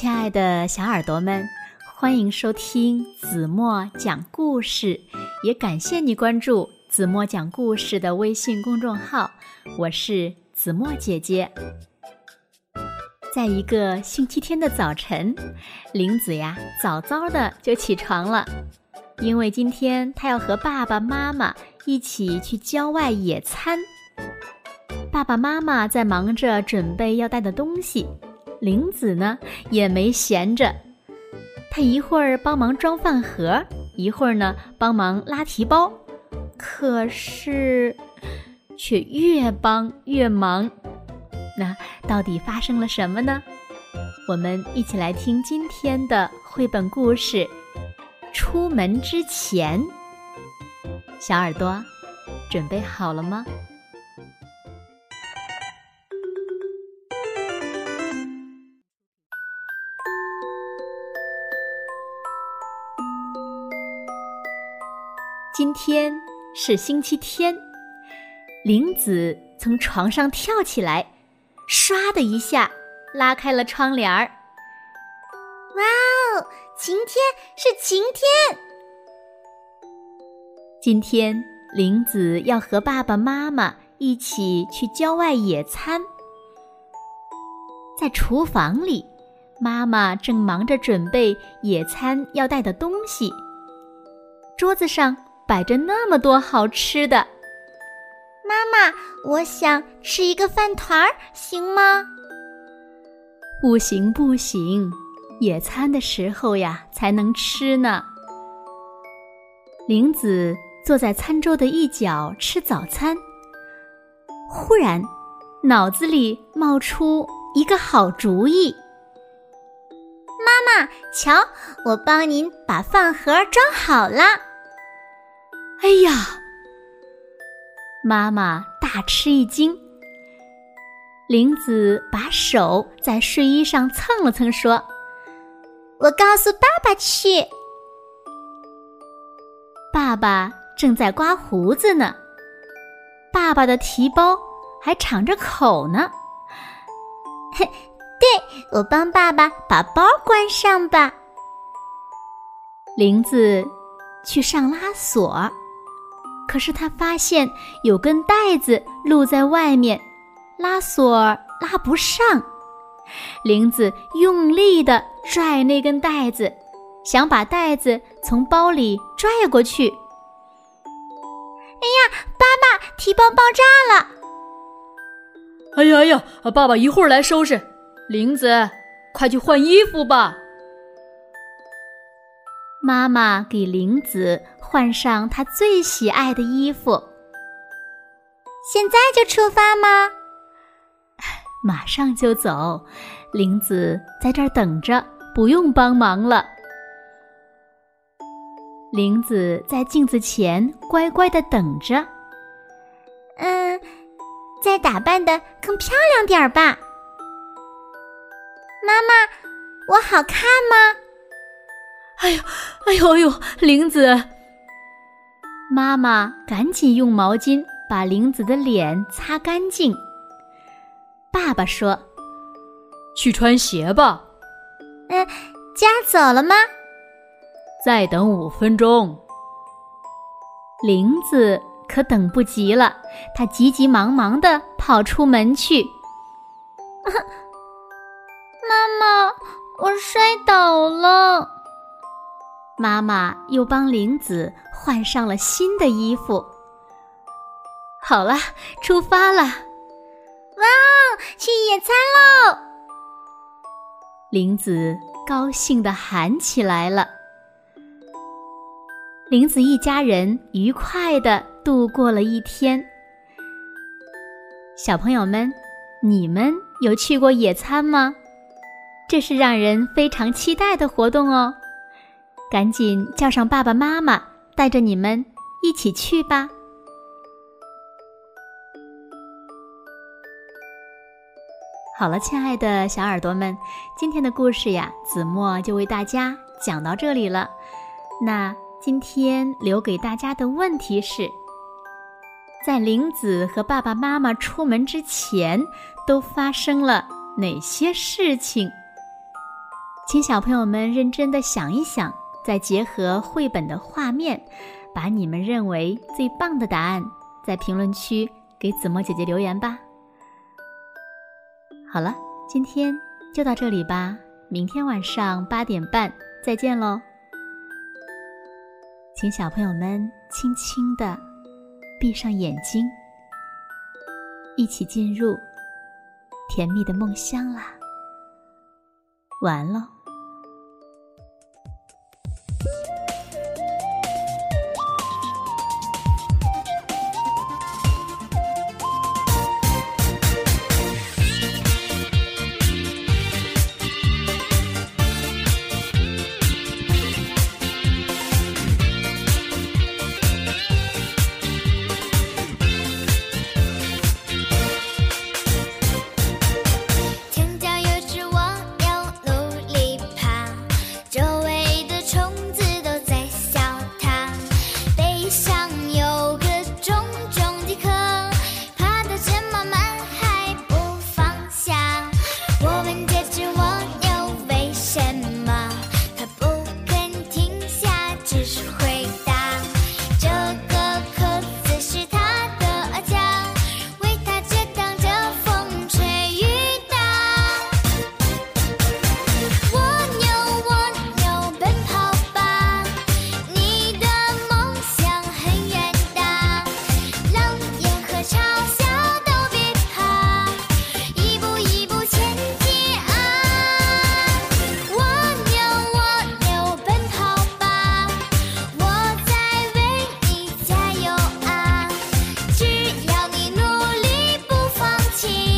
亲爱的小耳朵们，欢迎收听子墨讲故事，也感谢你关注子墨讲故事的微信公众号。我是子墨姐姐。在一个星期天的早晨，玲子呀早早的就起床了，因为今天她要和爸爸妈妈一起去郊外野餐。爸爸妈妈在忙着准备要带的东西。玲子呢也没闲着，她一会儿帮忙装饭盒，一会儿呢帮忙拉提包，可是却越帮越忙。那到底发生了什么呢？我们一起来听今天的绘本故事《出门之前》。小耳朵，准备好了吗？今天是星期天，玲子从床上跳起来，唰的一下拉开了窗帘儿。哇哦，晴天是晴天！今天玲子要和爸爸妈妈一起去郊外野餐，在厨房里，妈妈正忙着准备野餐要带的东西，桌子上。摆着那么多好吃的，妈妈，我想吃一个饭团儿，行吗？不行不行，野餐的时候呀才能吃呢。玲子坐在餐桌的一角吃早餐，忽然脑子里冒出一个好主意。妈妈，瞧，我帮您把饭盒装好了。哎呀！妈妈大吃一惊。玲子把手在睡衣上蹭了蹭，说：“我告诉爸爸去。”爸爸正在刮胡子呢，爸爸的提包还敞着口呢。嘿，对我帮爸爸把包关上吧。玲子去上拉锁。可是他发现有根带子露在外面，拉锁拉不上。玲子用力地拽那根带子，想把带子从包里拽过去。哎呀，爸爸，提包爆炸了！哎呀哎呀，爸爸一会儿来收拾。玲子，快去换衣服吧。妈妈给玲子换上她最喜爱的衣服。现在就出发吗？马上就走。玲子在这儿等着，不用帮忙了。玲子在镜子前乖乖的等着。嗯，再打扮的更漂亮点儿吧。妈妈，我好看吗？哎呦，哎呦哎呦！玲子，妈妈赶紧用毛巾把玲子的脸擦干净。爸爸说：“去穿鞋吧。”嗯，家走了吗？再等五分钟。玲子可等不及了，她急急忙忙的跑出门去。妈妈，我摔倒了。妈妈又帮玲子换上了新的衣服。好了，出发了！哇，去野餐喽！玲子高兴地喊起来了。玲子一家人愉快地度过了一天。小朋友们，你们有去过野餐吗？这是让人非常期待的活动哦。赶紧叫上爸爸妈妈，带着你们一起去吧！好了，亲爱的小耳朵们，今天的故事呀，子墨就为大家讲到这里了。那今天留给大家的问题是：在玲子和爸爸妈妈出门之前，都发生了哪些事情？请小朋友们认真的想一想，再结合绘本的画面，把你们认为最棒的答案在评论区给子墨姐姐留言吧。好了，今天就到这里吧，明天晚上八点半再见喽。请小朋友们轻轻的闭上眼睛，一起进入甜蜜的梦乡啦。晚安喽。起。